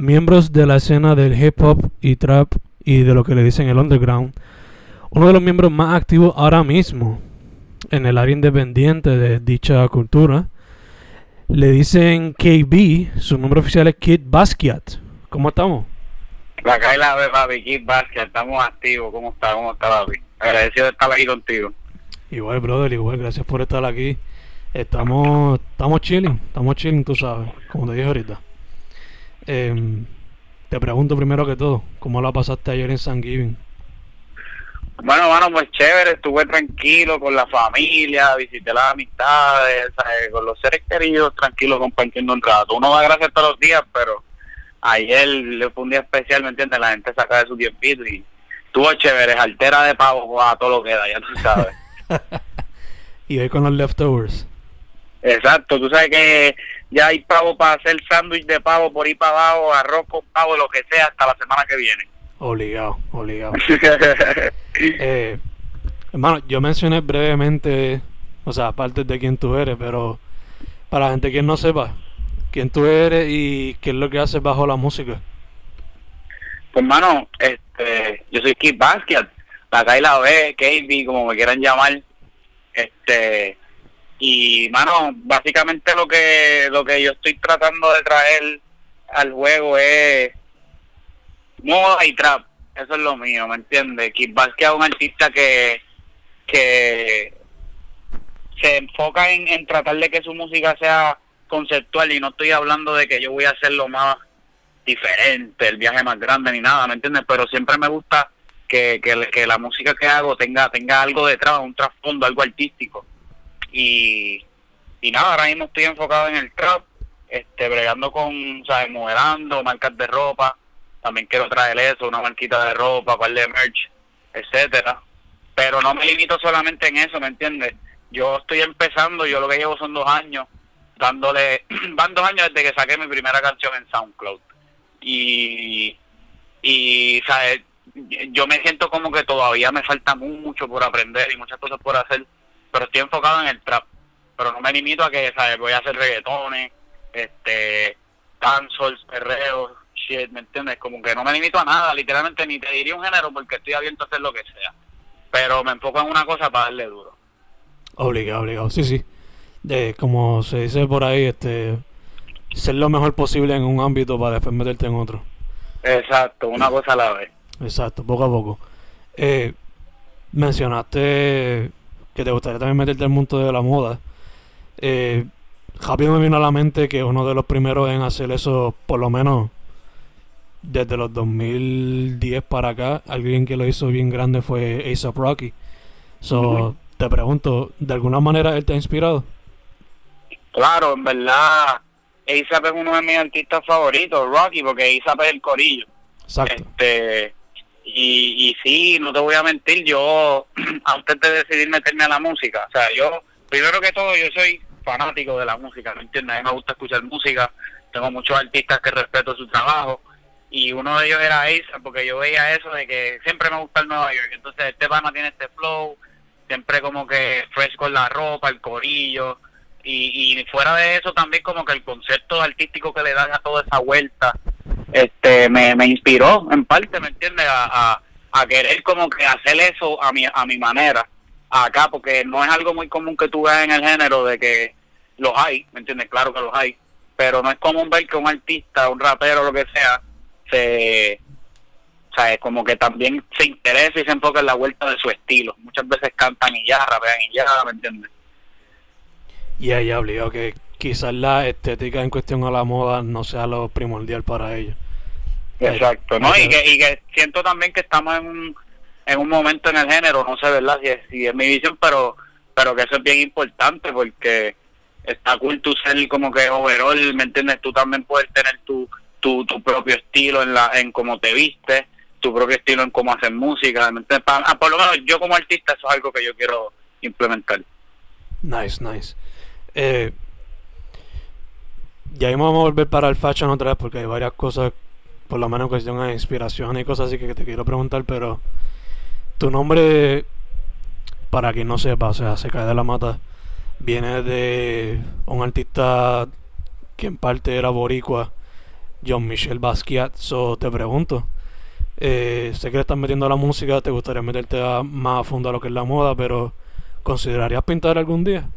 miembros de la escena del hip hop y trap y de lo que le dicen el underground. Uno de los miembros más activos ahora mismo en el área independiente de dicha cultura. Le dicen KB, su nombre oficial es Kid Basquiat. ¿Cómo estamos? La cae la ve, papi, Kid Basquiat, estamos activos. ¿Cómo está? ¿Cómo está, papi? Agradecido de estar aquí contigo. Igual, brother, igual, gracias por estar aquí. Estamos, estamos chilling, estamos chilling, tú sabes, como te dije ahorita. Em, te pregunto primero que todo, ¿cómo la pasaste ayer en San Giving? Bueno, bueno, pues chévere, estuve tranquilo con la familia, visité las amistades, ¿sabes? con los seres queridos, tranquilo compartiendo un rato. Uno da gracias todos los días, pero ayer fue un día especial, ¿me entiendes? La gente saca de su tiempito y estuvo chévere, altera de pavo a todo lo que da, ya tú sabes. y hoy con los leftovers. Exacto, tú sabes que ya hay pavo para hacer sándwich de pavo por ahí para abajo, arroz con pavo, lo que sea, hasta la semana que viene. Obligado, obligado. eh, hermano, yo mencioné brevemente, o sea, aparte de quién tú eres, pero para la gente que no sepa, quién tú eres y qué es lo que haces bajo la música. Pues, hermano, este, yo soy Kid Basquiat, la K y la B, KB, como me quieran llamar. Este, y, mano, básicamente lo que, lo que yo estoy tratando de traer al juego es moda y trap. Eso es lo mío, ¿me entiendes? Kid Basquiat es un artista que, que se enfoca en, en tratar de que su música sea conceptual y no estoy hablando de que yo voy a hacer lo más diferente, el viaje más grande ni nada, ¿me entiendes? Pero siempre me gusta que, que, que la música que hago tenga tenga algo detrás, un trasfondo, algo artístico. Y, y nada, ahora mismo estoy enfocado en el trap, este bregando con, ¿sabes? Modelando, marcas de ropa, también quiero traer eso, una marquita de ropa, par de merch, etcétera. Pero no me limito solamente en eso, ¿me entiendes? Yo estoy empezando, yo lo que llevo son dos años, dándole, van dos años desde que saqué mi primera canción en SoundCloud. Y, y ¿sabes? yo me siento como que todavía me falta mucho por aprender y muchas cosas por hacer, pero estoy enfocado en el trap. Pero no me limito a que, ¿sabes? Voy a hacer reggaetones, este, dancehall, perreos, shit, ¿me entiendes? Como que no me limito a nada, literalmente ni te diría un género porque estoy abierto a hacer lo que sea. Pero me enfoco en una cosa para darle duro. Obligado, obligado, sí, sí. De, como se dice por ahí, este, ser lo mejor posible en un ámbito para después meterte en otro. Exacto, una cosa a la vez. Exacto, poco a poco. Eh, mencionaste que te gustaría también meterte al mundo de la moda. Eh, rápido me vino a la mente que uno de los primeros en hacer eso, por lo menos desde los 2010 para acá, alguien que lo hizo bien grande fue ASAP Rocky. So, te pregunto, ¿de alguna manera él te ha inspirado? Claro, en verdad, ASAP es uno de mis artistas favoritos, Rocky, porque ASAP es el corillo. Exacto. Este, y, y sí, no te voy a mentir, yo antes de decidir meterme a la música, o sea, yo, primero que todo, yo soy fanático de la música, ¿me entiendes? A mí me gusta escuchar música, tengo muchos artistas que respeto su trabajo, y uno de ellos era Ace, porque yo veía eso de que siempre me gusta el Nueva York, entonces este pana tiene este flow, siempre como que fresh con la ropa, el corillo, y, y fuera de eso también como que el concepto artístico que le dan a toda esa vuelta, este me, me inspiró en parte, ¿me entiendes? A, a, querer como que hacer eso a mi, a mi manera acá, porque no es algo muy común que tú veas en el género de que los hay, ¿me entiendes? Claro que los hay, pero no es común ver que un artista, un rapero, lo que sea, se o sea, es como que también se interesa y se enfoca en la vuelta de su estilo. Muchas veces cantan y ya, rapean y ya, ¿me entiendes? Y ahí obligado que quizás la estética en cuestión a la moda no sea lo primordial para ellos. Exacto, ¿no? Y que, y que siento también que estamos en un, en un momento en el género, no sé, ¿verdad? Si es, si es mi visión, pero pero que eso es bien importante porque está cool tú ser como que overall, ¿me entiendes? Tú también puedes tener tu, tu, tu propio estilo en la en cómo te vistes, tu propio estilo en cómo hacer música. Ah, por lo menos yo como artista eso es algo que yo quiero implementar. Nice, nice. Eh, ya vamos a volver para el fashion otra vez porque hay varias cosas, por lo menos en cuestión de inspiración y cosas así que te quiero preguntar, pero tu nombre, para quien no sepa, o sea, se cae de la mata, viene de un artista que en parte era boricua, John Michel Basquiat. So te pregunto, eh, sé que le estás metiendo a la música, te gustaría meterte más a fondo a lo que es la moda, pero ¿considerarías pintar algún día?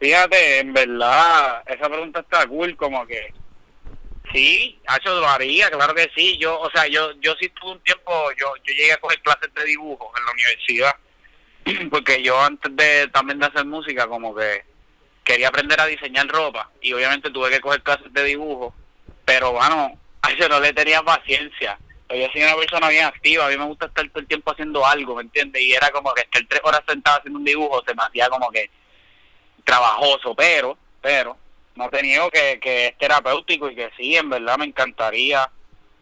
Fíjate, en verdad, esa pregunta está cool, como que sí, hecho lo haría, claro que sí. Yo, o sea, yo yo sí tuve un tiempo, yo yo llegué a coger clases de dibujo en la universidad, porque yo antes de también de hacer música, como que quería aprender a diseñar ropa y obviamente tuve que coger clases de dibujo, pero bueno, a eso no le tenía paciencia. Yo soy una persona bien activa, a mí me gusta estar todo el tiempo haciendo algo, ¿me entiendes? Y era como que estar tres horas sentado haciendo un dibujo se me hacía como que trabajoso, pero, pero, no te niego que, que es terapéutico y que sí, en verdad me encantaría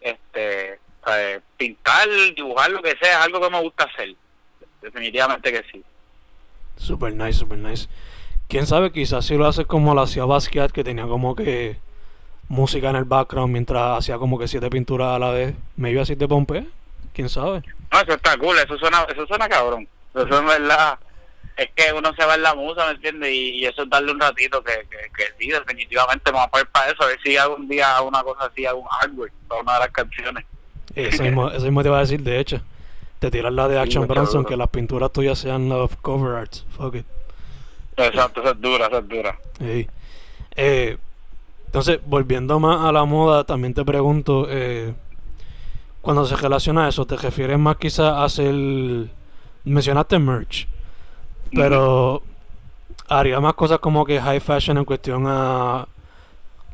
este pintar, dibujar, lo que sea, es algo que me gusta hacer. Definitivamente que sí. Super nice, super nice. Quién sabe, quizás si lo haces como lo hacía Basquiat, que tenía como que música en el background mientras hacía como que siete pinturas a la vez. Me iba así de pompe, quién sabe. No, eso está cool, eso suena, eso suena cabrón. Eso es verdad. Es que uno se va en la musa, ¿me entiendes? Y, eso es darle un ratito que, que, sí, definitivamente vamos a poner para eso. A ver si algún día hago una cosa así, hago un hardware para una de las canciones. Eso mismo, eso mismo te iba a decir, de hecho. Te tiras la de Action Bronson, que las pinturas tuyas sean of cover arts. Fuck it. Exacto, esa es dura, esa es dura. Eh, entonces, volviendo más a la moda, también te pregunto, eh, cuando se relaciona a eso, ¿te refieres más quizás a hacer... Mencionaste merch, pero haría más cosas como que high fashion en cuestión a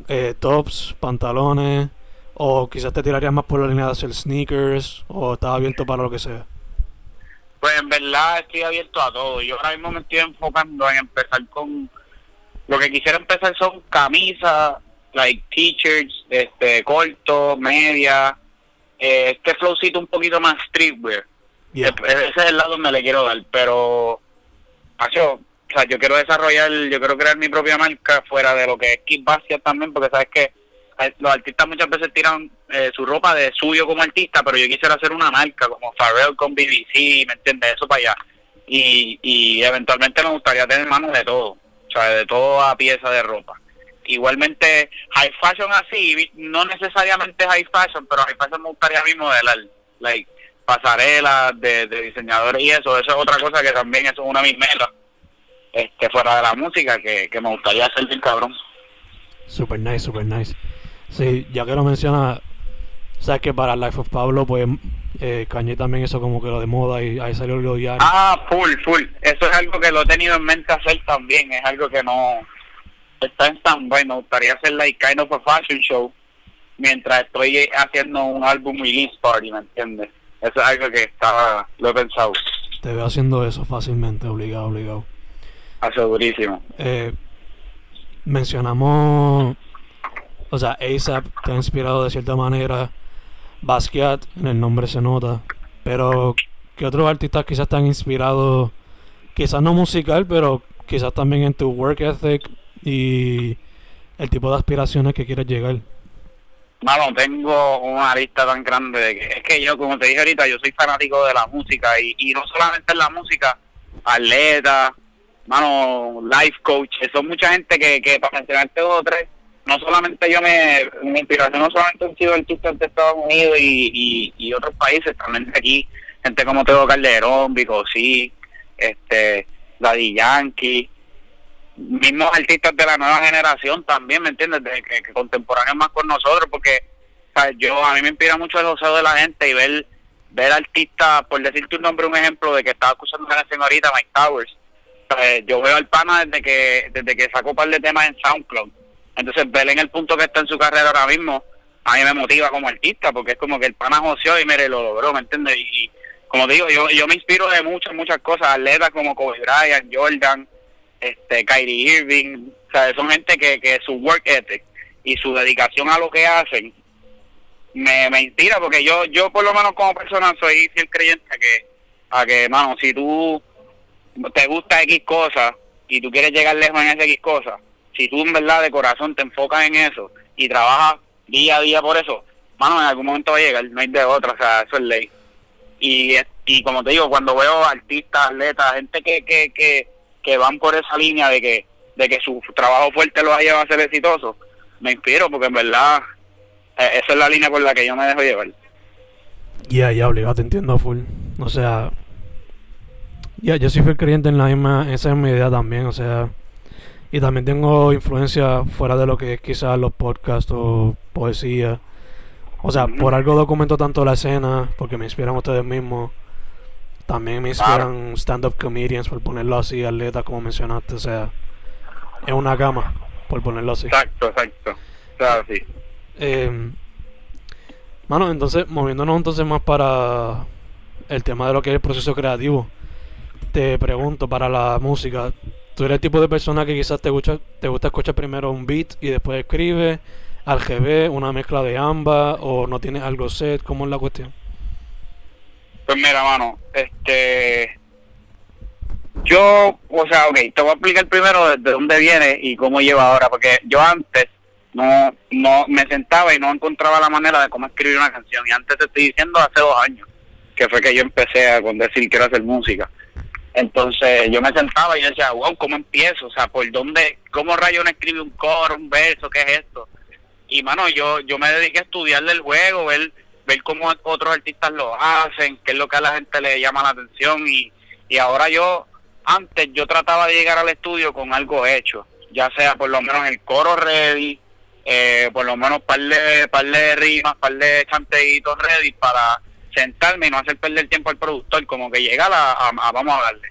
eh, tops, pantalones, o quizás te tirarías más por la línea de hacer sneakers, o estás abierto para lo que sea. Pues en verdad estoy abierto a todo. Yo ahora mismo me estoy enfocando en empezar con... Lo que quisiera empezar son camisas, like t-shirts, este, corto, media, eh, este flowcito un poquito más streetwear. Ese es el lado donde le quiero dar, pero... O sea, yo quiero desarrollar, yo quiero crear mi propia marca fuera de lo que es Kid también, porque sabes que los artistas muchas veces tiran eh, su ropa de suyo como artista, pero yo quisiera hacer una marca como Pharrell con BBC, ¿me entiendes? Eso para allá. Y, y eventualmente me gustaría tener manos de todo, o sea, de toda pieza de ropa. Igualmente, high fashion así, no necesariamente high fashion, pero high fashion me gustaría a mí modelar, like pasarelas de, diseñadores y eso, eso es otra cosa que también eso es una de mis metas, este, fuera de la música, que, que me gustaría hacer bien cabrón. Super nice, super nice. Sí, ya que lo menciona, sabes que para Life of Pablo, pues eh, Cañé también eso como que lo de moda y ahí salió lo diario. Ah, full, full. Eso es algo que lo he tenido en mente hacer también. Es algo que no está en stand-by. Me gustaría hacer like kind of a fashion show mientras estoy haciendo un álbum release party, ¿me entiendes? Eso es algo que estaba, lo he pensado. Te veo haciendo eso fácilmente, obligado, obligado. Asegurísimo. Eh, mencionamos o sea, ASAP te ha inspirado de cierta manera. Basquiat, en el nombre se nota. Pero, ¿qué otros artistas quizás te han inspirado? Quizás no musical, pero quizás también en tu work ethic y el tipo de aspiraciones que quieres llegar. No tengo una lista tan grande de que es que yo como te dije ahorita yo soy fanático de la música y, y no solamente en la música atleta mano life coach son mucha gente que, que para mencionarte dos o tres no solamente yo me mi inspiración no solamente han sido artistas de Estados Unidos y, y, otros países también aquí gente como Teo Calderón Bicosí este Daddy Yankee mismos artistas de la nueva generación también, ¿me entiendes? De, que, contemporáneos más con nosotros, porque yo a mí me inspira mucho el joseo de la gente y ver ver artistas, por decirte un nombre, un ejemplo de que estaba escuchando a la señorita Mike Towers. yo veo al pana desde que desde que sacó un par de temas en SoundCloud. Entonces, ver en el punto que está en su carrera ahora mismo, a mí me motiva como artista, porque es como que el pana joseó y mire, lo logró, ¿me entiendes? Y, como digo, yo, yo me inspiro de muchas, muchas cosas, atletas como Kobe Bryant, Jordan, este Kyrie Irving, o sea, son gente que, que su work ethic y su dedicación a lo que hacen me, me inspira porque yo yo por lo menos como persona soy fiel creyente a que a que mano si tú te gusta X cosas y tú quieres llegar lejos en esa X cosas si tú en verdad de corazón te enfocas en eso y trabajas día a día por eso mano en algún momento va a llegar no hay de otra o sea eso es ley. Y y como te digo cuando veo artistas atletas gente que que, que que van por esa línea de que de que su trabajo fuerte los ha llevado a ser exitoso, me inspiro porque en verdad eh, esa es la línea por la que yo me dejo llevar. Ya, ya, obligado, te entiendo full. O sea, ya, yo soy fiel creyente en la misma, esa es mi idea también, o sea, y también tengo influencia fuera de lo que es quizás los podcasts o poesía. O sea, por algo documento tanto la escena, porque me inspiran ustedes mismos. También me inspiran stand-up comedians, por ponerlo así, atletas, como mencionaste. O sea, es una gama, por ponerlo así. Exacto, exacto. Claro, sí. Eh, mano, entonces, moviéndonos entonces más para el tema de lo que es el proceso creativo. Te pregunto, para la música, ¿tú eres el tipo de persona que quizás te gusta, te gusta escuchar primero un beat y después escribe? ¿Al GB, una mezcla de ambas? ¿O no tienes algo set? ¿Cómo es la cuestión? Pues mira, mano, este. Yo, o sea, ok, te voy a explicar primero de dónde viene y cómo lleva ahora, porque yo antes no no me sentaba y no encontraba la manera de cómo escribir una canción. Y antes te estoy diciendo hace dos años, que fue que yo empecé a con decir quiero hacer música. Entonces yo me sentaba y decía, wow, ¿cómo empiezo? O sea, ¿por dónde, cómo rayo no escribe un coro, un verso, qué es esto? Y mano, yo yo me dediqué a estudiarle el juego, ver ver cómo otros artistas lo hacen, qué es lo que a la gente le llama la atención y, y ahora yo, antes yo trataba de llegar al estudio con algo hecho, ya sea por lo menos el coro ready, eh, por lo menos par de, par de rimas, par de chanteitos ready para sentarme y no hacer perder tiempo al productor, como que llegar a, vamos a darle.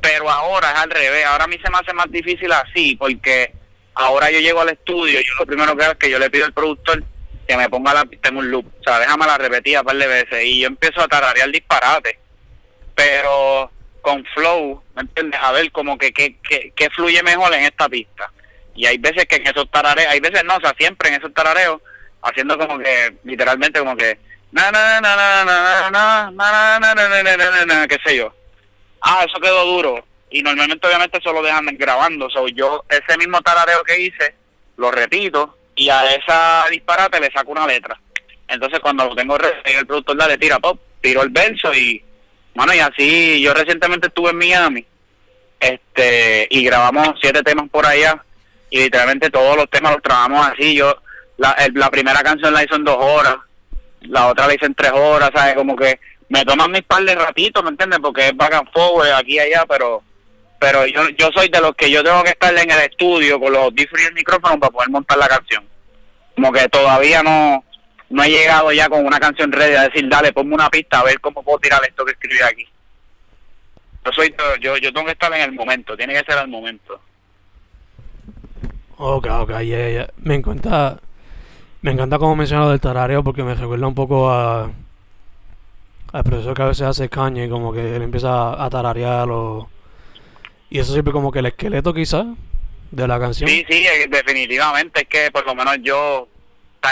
Pero ahora es al revés, ahora a mí se me hace más difícil así, porque ahora yo llego al estudio y yo lo primero que hago es que yo le pido al productor que me ponga la pista en un loop. O sea, déjame la repetida un par de veces y yo empiezo a tararear disparate. Pero con flow, ¿me entiendes? A ver como que qué fluye mejor en esta pista. Y hay veces que en esos tarareos, hay veces no, o sea, siempre en esos tarareos, haciendo como que, literalmente como que, na na na na na na na na na na qué sé yo. Ah, eso quedó duro. Y normalmente obviamente eso lo dejan grabando. O yo ese mismo tarareo que hice, lo repito y a esa disparate le saco una letra. Entonces cuando lo tengo el productor le tira pop, tiro el verso y bueno y así yo recientemente estuve en Miami este y grabamos siete temas por allá y literalmente todos los temas los trabajamos así yo la, la primera canción la hice en dos horas la otra la hice en tres horas sabes como que me toman mis par de ratitos me entiendes porque es back and forward aquí y allá pero pero yo, yo soy de los que yo tengo que estar en el estudio con los diferentes micrófonos para poder montar la canción. Como que todavía no, no he llegado ya con una canción ready a decir, dale, ponme una pista a ver cómo puedo tirar esto que escribí aquí. Yo soy yo, yo tengo que estar en el momento, tiene que ser el momento. Ok, ok, yeah, yeah. Me encanta, me encanta como mencionas del tarareo porque me recuerda un poco a al profesor que a veces hace caña y como que él empieza a tararear o y eso sirve como que el esqueleto quizás de la canción. Sí, sí, eh, definitivamente es que por lo menos yo,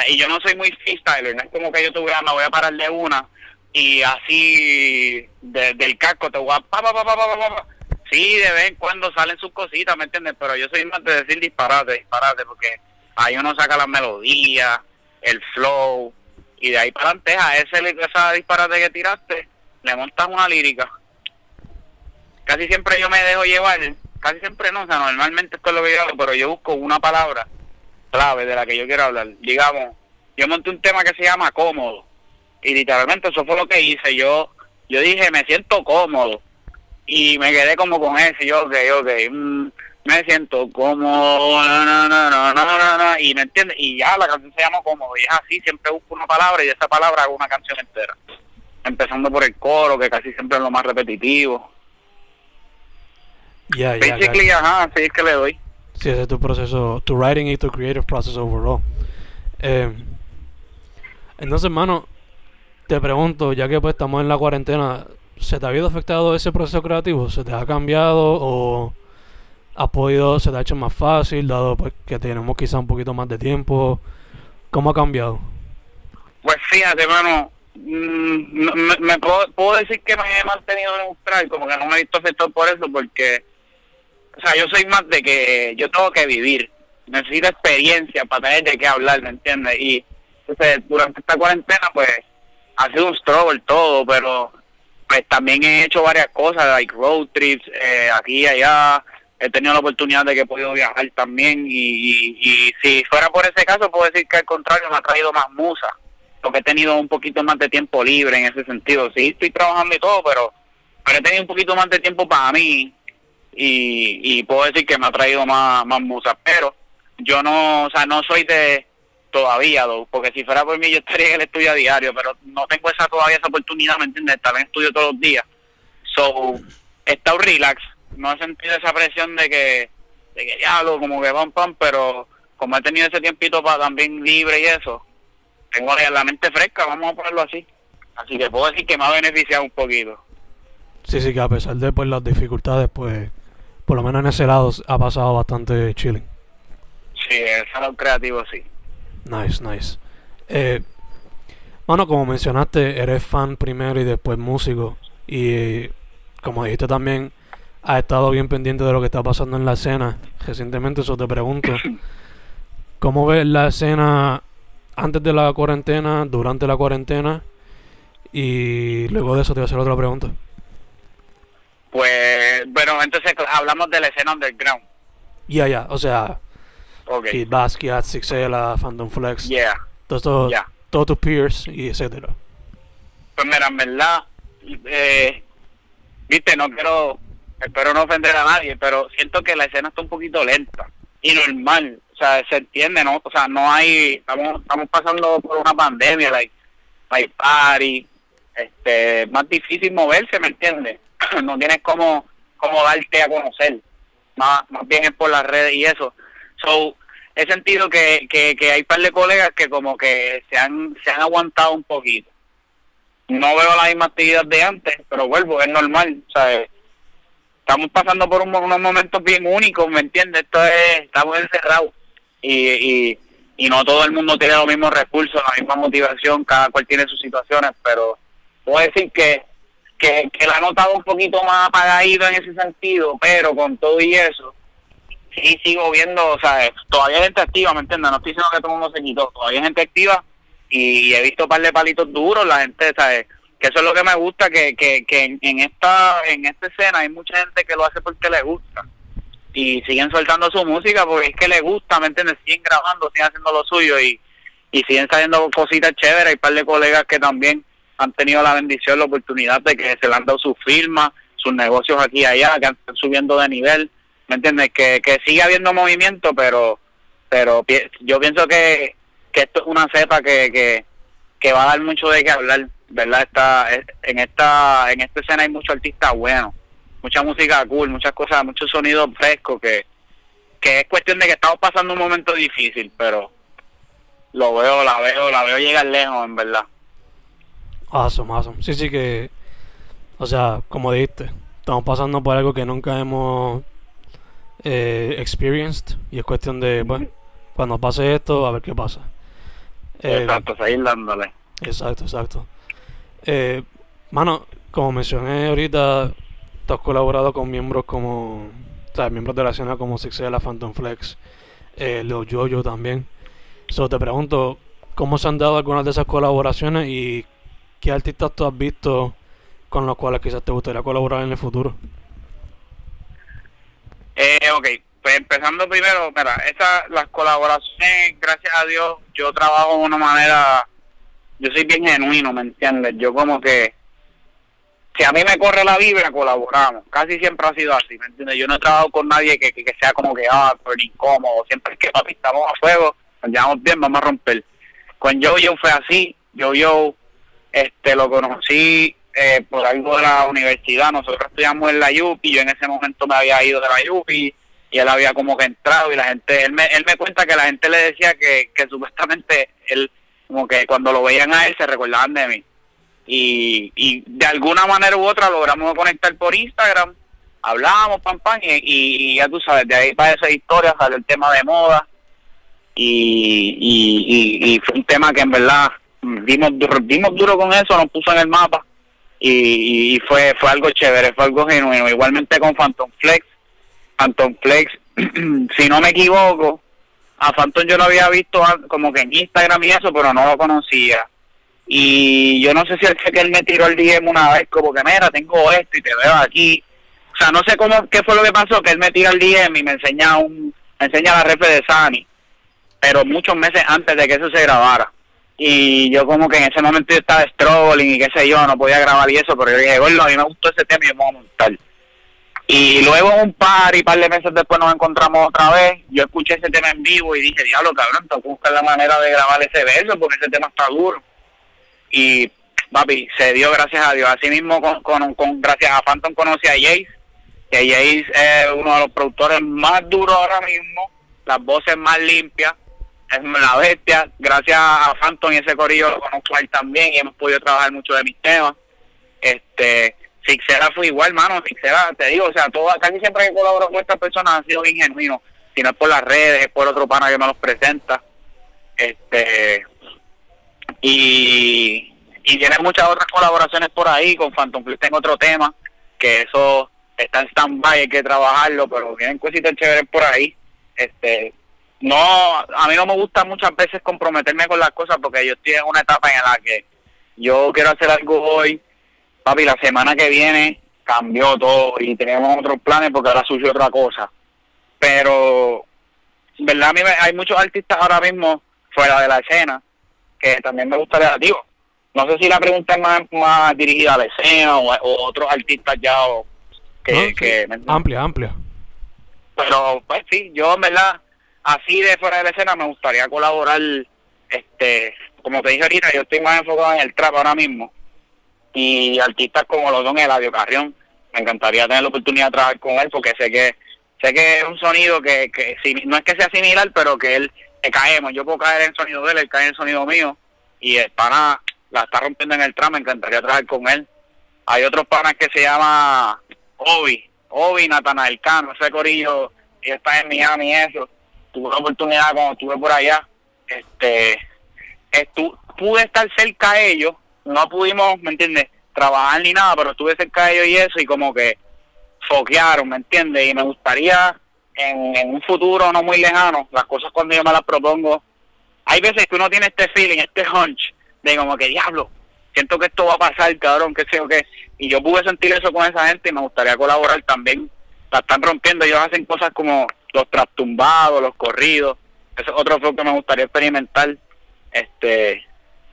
y yo no soy muy freestyler, no es como que yo tuviera, me voy a parar de una y así del casco te voy a... Pa, pa, pa, pa, sí, de vez en cuando salen sus cositas, ¿me entiendes? Pero yo soy más de decir disparate, disparate, porque ahí uno saca las melodías, el flow, y de ahí para adelante a ese esa disparate que tiraste, le montas una lírica. Casi siempre yo me dejo llevar, casi siempre no, o sea, normalmente esto es lo que yo hago, pero yo busco una palabra clave de la que yo quiero hablar. Digamos, yo monté un tema que se llama cómodo, y literalmente eso fue lo que hice. Yo, yo dije, me siento cómodo, y me quedé como con ese, yo, ok, ok, mm, me siento cómodo, y me entiendes, y ya la canción se llama cómodo, y es así, siempre busco una palabra y esa palabra hago una canción entera. Empezando por el coro, que casi siempre es lo más repetitivo. Yeah, yeah, Basically, ajá, así es que le doy. Sí, ese es tu proceso, tu writing y tu creative process overall. Eh, entonces, hermano, te pregunto, ya que pues estamos en la cuarentena, ¿se te ha habido afectado ese proceso creativo? ¿Se te ha cambiado o ha podido, se te ha hecho más fácil, dado pues, que tenemos quizá un poquito más de tiempo? ¿Cómo ha cambiado? Pues fíjate, hermano, mm, me, puedo, decir que me he mantenido neutral, como que no me he visto afectado por eso, porque, o sea, yo soy más de que yo tengo que vivir, necesito experiencia para tener de qué hablar, ¿me entiendes? Y entonces, durante esta cuarentena, pues, ha sido un struggle todo, pero pues también he hecho varias cosas, like road trips, eh, aquí y allá, he tenido la oportunidad de que he podido viajar también y, y, si fuera por ese caso puedo decir que al contrario me ha traído más musa porque he tenido un poquito más de tiempo libre en ese sentido. Sí estoy trabajando y todo pero pero he tenido un poquito más de tiempo para mí y, y puedo decir que me ha traído más más musa pero yo no o sea no soy de todavía porque si fuera por mí yo estaría en el estudio a diario pero no tengo esa todavía esa oportunidad me entiendes estar en estudio todos los días so he estado relax no he sentido esa presión de que, de que lo como que pam, pam, pero como he tenido ese tiempito para también libre y eso, tengo la mente fresca, vamos a ponerlo así. Así que puedo decir que me ha beneficiado un poquito. Sí, sí, que a pesar de pues, las dificultades, pues por lo menos en ese lado ha pasado bastante chilling. Sí, el salón creativo sí. Nice, nice. Eh, bueno, como mencionaste, eres fan primero y después músico. Y como dijiste también, ha estado bien pendiente de lo que está pasando en la escena recientemente, eso te pregunto. ¿Cómo ves la escena antes de la cuarentena, durante la cuarentena? Y luego de eso te voy a hacer otra pregunta. Pues, bueno, entonces hablamos de la escena underground. Ya, ya, o sea, okay. Kid Basquiat, Sixela, Phantom Flex, yeah. todos, todos tus peers y etcétera. Pues mira, en verdad, eh, viste, no quiero espero no ofender a nadie, pero siento que la escena está un poquito lenta y normal, o sea, se entiende, ¿no? O sea, no hay, estamos, estamos pasando por una pandemia, like, hay party, este, más difícil moverse, ¿me entiendes? no tienes como, como darte a conocer, más, más bien es por las redes y eso. So, he sentido que, que, hay par de colegas que como que se han, se han aguantado un poquito. No veo la misma actividad de antes, pero vuelvo, es normal, sea, estamos pasando por unos momentos bien únicos, ¿me entiendes? Esto es, estamos encerrados y, y, y no todo el mundo tiene los mismos recursos, la misma motivación, cada cual tiene sus situaciones, pero puedo decir que, que, que la he notado un poquito más apagadito en ese sentido, pero con todo y eso, sí sigo viendo, o sea, todavía hay gente activa, ¿me entiendes? No estoy diciendo que todo el mundo se quitó, todavía hay gente activa y he visto un par de palitos duros, la gente, ¿sabes? que eso es lo que me gusta que, que, que en, esta en esta escena hay mucha gente que lo hace porque le gusta y siguen soltando su música porque es que le gusta, ¿me entiendes? Siguen grabando, siguen haciendo lo suyo y, y siguen saliendo cositas chéveres. Hay un par de colegas que también han tenido la bendición, la oportunidad de que se le han dado sus firmas, sus negocios aquí y allá, que están subiendo de nivel, ¿me entiendes? Que, que sigue habiendo movimiento, pero pero yo pienso que, que esto es una cepa que, que, que va a dar mucho de qué hablar. ¿verdad? Está, en esta en esta escena hay muchos artistas buenos, mucha música cool, muchas cosas, muchos sonidos frescos que, que es cuestión de que estamos pasando un momento difícil, pero lo veo, la veo, la veo llegar lejos, en verdad. Awesome, awesome. Sí, sí que, o sea, como dijiste, estamos pasando por algo que nunca hemos eh, experienced y es cuestión de, bueno, cuando pase esto, a ver qué pasa. exacto, seguir dándole. Exacto, exacto. Eh, mano, como mencioné ahorita, tú has colaborado con miembros como, o sea, miembros de la escena como la Phantom Flex, eh, Leo Jojo también. So te pregunto, cómo se han dado algunas de esas colaboraciones y qué artistas tú has visto con los cuales quizás te gustaría colaborar en el futuro. Eh, ok, pues empezando primero, mira, las colaboraciones, gracias a Dios, yo trabajo de una manera, yo soy bien genuino, ¿me entiendes? Yo como que, si a mí me corre la vibra, colaboramos. Casi siempre ha sido así, ¿me entiendes? Yo no he trabajado con nadie que, que, sea como que, ah, pero incómodo. Siempre es que, papi, estamos a fuego, nos llevamos bien, vamos a romper. Con Yo Yo fue así, Yo Yo, este, lo conocí eh, por algo de la universidad. Nosotros estudiamos en la YUPI, yo en ese momento me había ido de la YUPI y él había como que entrado y la gente, él me, él me cuenta que la gente le decía que, que supuestamente él, como que cuando lo veían a él se recordaban de mí. Y, y de alguna manera u otra logramos conectar por Instagram, hablábamos, pam, pam, y, y, ya tú sabes, de ahí para esa historia sale el tema de moda. Y, y, y, fue un tema que en verdad dimos, dimos duro con eso, nos puso en el mapa y, y fue fue algo chévere, fue algo genuino. Igualmente con Phantom Flex, Phantom Flex, si no me equivoco, a Phantom yo lo había visto como que en Instagram y eso, pero no lo conocía. Y yo no sé si él que él me tiró el DM una vez, como que mira, tengo esto y te veo aquí. O sea, no sé cómo, qué fue lo que pasó, que él me tira el DM y me enseña un, me enseña la refe de Sani, pero muchos meses antes de que eso se grabara y yo como que en ese momento yo estaba struggling y qué sé yo, no podía grabar y eso, pero yo dije, bueno, a mí me gustó ese tema y yo me voy a montar. Y luego un par y par de meses después nos encontramos otra vez, yo escuché ese tema en vivo y dije, diablo cabrón, tengo que buscar la manera de grabar ese verso porque ese tema está duro. Y papi, se dio gracias a Dios. Así mismo con, con, con gracias a Phantom conocí a Jace, que Jace es uno de los productores más duros ahora mismo, las voces más limpias es la bestia. Gracias a Phantom y ese corillo lo conozco ahí también y hemos podido trabajar mucho de mis temas. Este, Fixera fue igual, mano. Fixera, te digo, o sea, todo, casi siempre que colaboro con estas personas han sido bien genuinos. Si no es por las redes, es por otro pana que me los presenta. Este, y, y tiene muchas otras colaboraciones por ahí. Con Phantom Flex tengo otro tema, que eso está en stand-by, hay que trabajarlo, pero vienen cositas chéveres por ahí. Este, no, a mí no me gusta muchas veces comprometerme con las cosas porque yo estoy en una etapa en la que yo quiero hacer algo hoy, papi, la semana que viene cambió todo y tenemos otros planes porque ahora surgió otra cosa. Pero, verdad, a mí hay muchos artistas ahora mismo fuera de la escena que también me gustaría, digo, no sé si la pregunta es más, más dirigida a la escena o, otros artistas ya que, que amplia, amplia. Pero, pues sí, yo en verdad así de fuera de la escena me gustaría colaborar, este, como te dije ahorita, yo estoy más enfocado en el trap ahora mismo. Y artistas como los don Eladio Carrión, me encantaría tener la oportunidad de trabajar con él porque sé que sé que es un sonido que, que no es que sea similar, pero que él que caemos, yo puedo caer en el sonido de él, él cae en el sonido mío y el pana la está rompiendo en el trap, me encantaría trabajar con él. Hay otros panas que se llama Obi, Obi Natanael Cano, ese corillo, y está en Miami eso tuve la oportunidad cuando estuve por allá, este, estu pude estar cerca de ellos, no pudimos, ¿me entiendes?, trabajar ni nada, pero estuve cerca de ellos y eso, y como que foquearon, ¿me entiendes? Y me gustaría en, en un futuro no muy lejano, las cosas cuando yo me las propongo, hay veces que uno tiene este feeling, este hunch, de como que diablo, siento que esto va a pasar, cabrón, que sé o qué, y yo pude sentir eso con esa gente y me gustaría colaborar también, la están rompiendo, ellos hacen cosas como los tumbados, los corridos. Eso es otro flow que me gustaría experimentar. Este,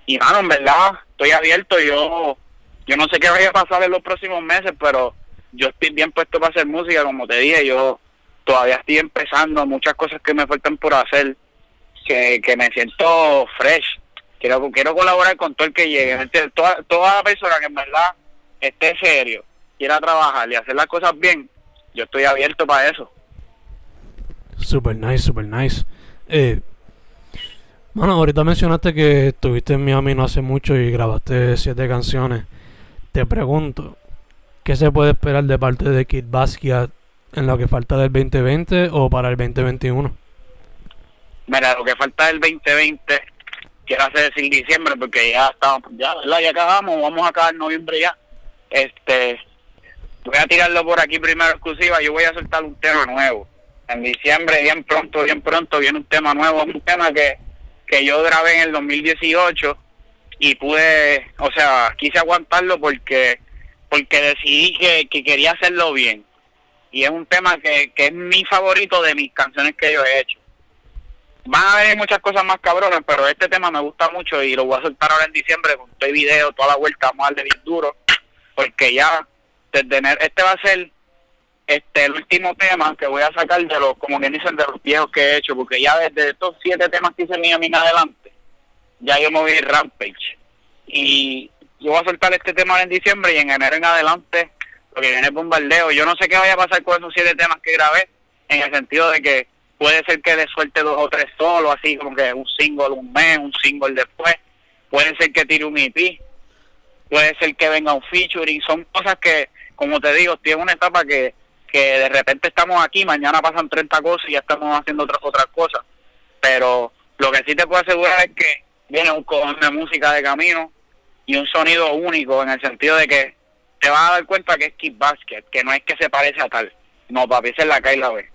y mano, en verdad, estoy abierto. Yo, yo no sé qué vaya a pasar en los próximos meses, pero yo estoy bien puesto para hacer música, como te dije. Yo todavía estoy empezando, muchas cosas que me faltan por hacer, que, que me siento fresh. Quiero, quiero colaborar con todo el que llegue. Toda, toda persona que en verdad esté serio, quiera trabajar y hacer las cosas bien, yo estoy abierto para eso. Super nice, super nice. Eh, bueno, ahorita mencionaste que estuviste en Miami no hace mucho y grabaste siete canciones. Te pregunto, ¿qué se puede esperar de parte de Kid Basquiat en lo que falta del 2020 o para el 2021? Mira, lo que falta del 2020 quiero hacer sin diciembre porque ya estamos, ya, Ya acabamos, vamos a acabar noviembre ya. Este, voy a tirarlo por aquí primero exclusiva, yo voy a soltar un tema nuevo en diciembre, bien pronto, bien pronto, viene un tema nuevo, un tema que que yo grabé en el 2018 y pude, o sea, quise aguantarlo porque porque decidí que, que quería hacerlo bien. Y es un tema que, que es mi favorito de mis canciones que yo he hecho. Van a haber muchas cosas más cabronas, pero este tema me gusta mucho y lo voy a soltar ahora en diciembre con todo el video, toda la vuelta, vamos a darle bien duro, porque ya desde enero- este va a ser este el último tema que voy a sacar de los, como que dicen, de los viejos que he hecho, porque ya desde estos siete temas que hice mío en adelante, ya yo me voy a ir Rampage. Y yo voy a soltar este tema en diciembre y en enero en adelante lo que viene es bombardeo. Yo no sé qué vaya a pasar con esos siete temas que grabé, en el sentido de que puede ser que le suelte dos o tres solos, así como que un single un mes, un single después. Puede ser que tire un EP, puede ser que venga un featuring. Son cosas que, como te digo, tiene una etapa que, que de repente estamos aquí, mañana pasan 30 cosas y ya estamos haciendo otras otras cosas. Pero lo que sí te puedo asegurar es que viene un cojón de música de camino y un sonido único en el sentido de que te vas a dar cuenta que es Kid Basket, que no es que se parece a tal. No, papi, esa es la que la ve.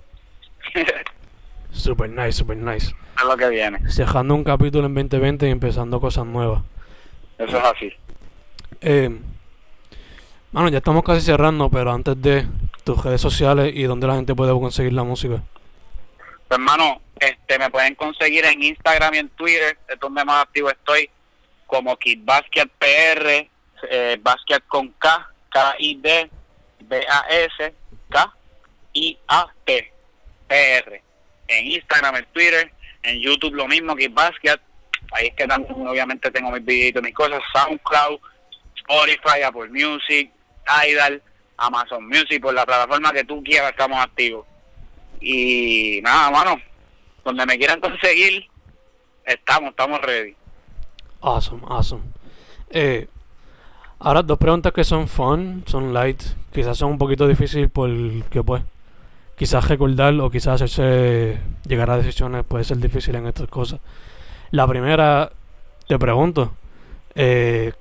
Super nice, super nice. es lo que viene. Dejando un capítulo en 2020 y empezando cosas nuevas. Eso es así. Eh, bueno, ya estamos casi cerrando, pero antes de tus redes sociales y donde la gente puede conseguir la música. Pues, hermano, este, me pueden conseguir en Instagram y en Twitter, es donde más activo estoy, como Kid Basket PR, eh, con K, K-I-D, B-A-S, K-I-A-T, PR. En Instagram, en Twitter, en YouTube lo mismo, Kid Basket. Ahí es que también obviamente tengo mis videitos, mis cosas, SoundCloud, Spotify, Apple Music, Tidal, Amazon Music, por la plataforma que tú quieras estamos activos. Y nada, mano, donde me quieran conseguir, estamos, estamos ready. Awesome, awesome. Eh, ahora dos preguntas que son fun, son light. Quizás son un poquito difícil porque pues quizás recordar o quizás hacerse llegar a decisiones puede ser difícil en estas cosas. La primera, te pregunto, eh,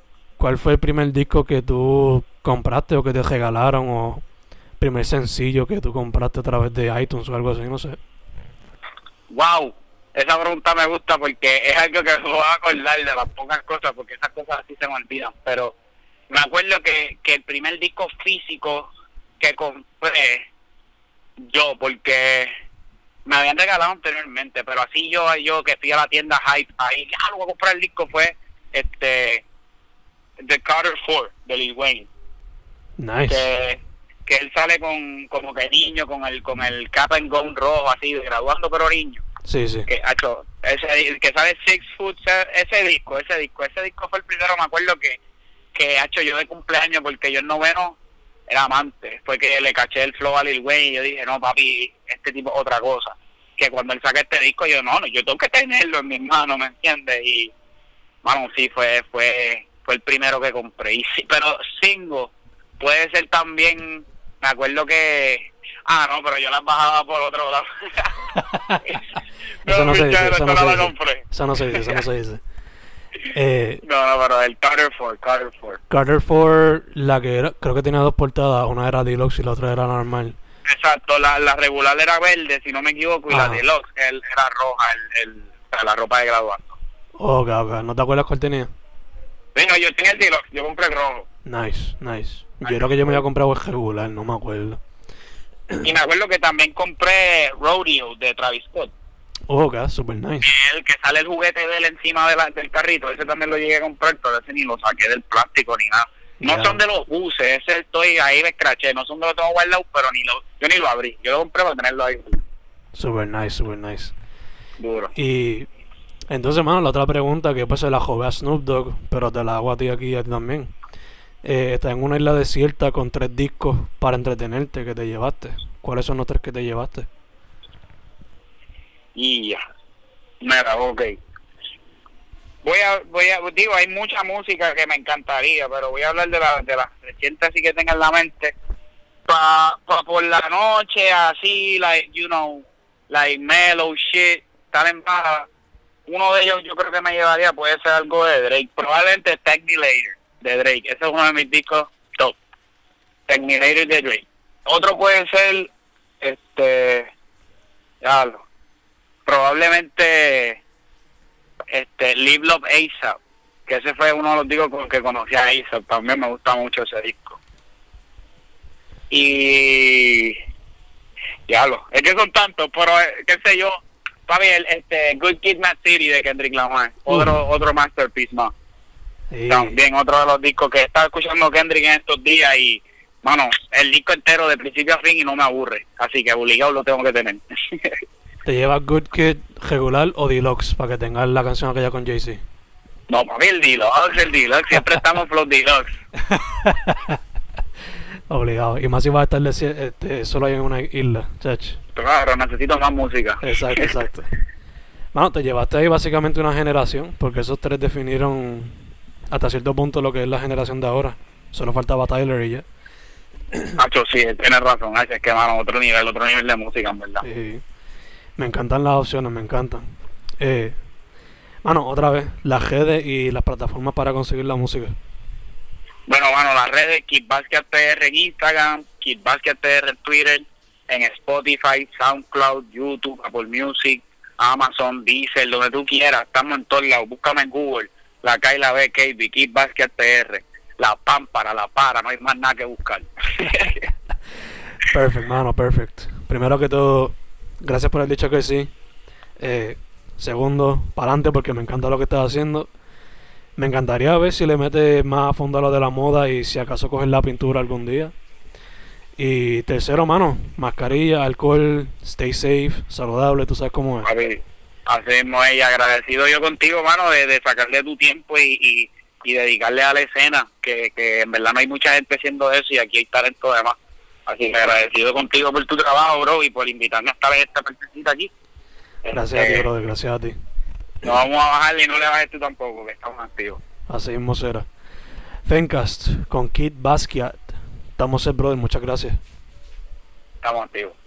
¿cuál fue el primer disco que tú compraste o que te regalaron o primer sencillo que tú compraste a través de iTunes o algo así? No sé. Wow, esa pregunta me gusta porque es algo que me voy a acordar de las pocas cosas, porque esas cosas así se me olvidan. Pero me acuerdo que, que el primer disco físico que compré yo, porque me habían regalado anteriormente, pero así yo, yo que fui a la tienda Hype, ahí, ya lo voy a comprar el disco fue este The Carter 4 de Lil Wayne Nice. que, que él sale con como que niño con el con el cap and gown rojo así graduando pero niño Sí, sí. que hecho ese que sale Six Foot ese, disco ese disco ese disco fue el primero me acuerdo que que hecho yo de cumpleaños porque yo en noveno era amante fue que le caché el flow a Lil Wayne y yo dije no papi este tipo otra cosa que cuando él saca este disco yo no no yo tengo que tenerlo en mis manos me entiendes y bueno sí fue fue fue el primero que compré y sí, pero single puede ser también me acuerdo que ah no pero yo las bajaba por otro lado Eso no se dice, eso no se la dice. compré. Eso no se dice, eso no se dice. Eh, no no pero el Carter Ford Carter Ford Carter Ford, la que era, creo que tenía dos portadas, una era deluxe y la otra era normal. exacto la, la regular era verde si no me equivoco y la deluxe él era roja el, el la ropa de graduando Ok, ok, ¿no te acuerdas cuál tenía? Venga, yo tenía el deluxe yo compré el rojo Nice, nice. Yo creo que yo me había comprado el regular, no me acuerdo. y me acuerdo que también compré Rodeo de Travis Scott Ok, super nice. el que sale el juguete de él encima de la- del carrito, ese también lo llegué a comprar, pero ese ni lo saqué del plástico ni nada. No son de los buses, ese estoy ahí me escraché, no son de los tengo guardados, pero ni lo, yo ni lo abrí, yo lo compré para tenerlo ahí Super nice, super nice. duro. Y entonces, mano, la otra pregunta que pues se la jove a Snoop Dogg, pero te la hago a ti aquí también. Eh, estás en una isla desierta con tres discos para entretenerte que te llevaste. ¿Cuáles son los tres que te llevaste? Y ya, mira, ok. Voy a, voy a, digo, hay mucha música que me encantaría, pero voy a hablar de la, de las recientes así que tenga en la mente. Pa, pa por la noche, así, like, you know, like mellow shit, estar en baja. Uno de ellos yo creo que me llevaría, puede ser algo de Drake, probablemente Tech Me Later, de Drake. Ese es uno de mis discos top. Tech Me Later de Drake. Otro puede ser, este, ya lo, probablemente este, Live Love ASAP, que ese fue uno de los discos que conocí a ASAP, también me gusta mucho ese disco. Y... Diablo, es que son tantos, pero eh, qué sé yo, papi, el, este, Good Kid Mad City de Kendrick Lamar, otro, otro masterpiece más. Sí. También otro de los discos que estaba escuchando Kendrick en estos días y, mano, el disco entero de principio a fin y no me aburre. Así que obligado lo tengo que tener. ¿Te llevas Good Kid regular o deluxe para que tengas la canción aquella con Jay-Z? no, papi, el Deluxe, el Deluxe, siempre estamos Flow Deluxe. Obligado. Y más si vas a estar este, solo ahí en una isla, chach. Claro, necesito más música. Exacto, exacto. Bueno, te llevaste ahí básicamente una generación, porque esos tres definieron hasta cierto punto lo que es la generación de ahora. Solo faltaba Tyler y ya. Hacho, sí, tienes razón, Hacho, es que, mano, otro nivel, otro nivel de música, en verdad. Y me encantan las opciones, me encantan. Eh, bueno, otra vez, las redes y las plataformas para conseguir la música. Bueno, mano, las redes, Kid Basket PR en Instagram, Kid Basket PR en Twitter, en Spotify, SoundCloud, YouTube, Apple Music, Amazon, Deezer, donde tú quieras, estamos en todos lados, búscame en Google, la K y la B, KB, Kid Basket PR, la Pámpara, la Para, no hay más nada que buscar. Perfect, mano, perfect. Primero que todo, gracias por el dicho que sí. Eh, segundo, para adelante porque me encanta lo que estás haciendo. Me encantaría ver si le metes más a fondo a lo de la moda y si acaso coges la pintura algún día. Y tercero, mano, mascarilla, alcohol, stay safe, saludable, tú sabes cómo es. Papi, así mismo ella, agradecido yo contigo, mano, de, de sacarle tu tiempo y, y, y dedicarle a la escena, que, que en verdad no hay mucha gente haciendo eso y aquí hay talento de más. Así que agradecido contigo por tu trabajo, bro, y por invitarme a estar en esta partecita aquí. Gracias a ti, Este, brother, gracias a ti. No vamos a bajarle y no le bajes tú tampoco, que estamos activos. Así mismo será. Fencast con Kid Basquiat. Estamos el brother, muchas gracias. Estamos activos.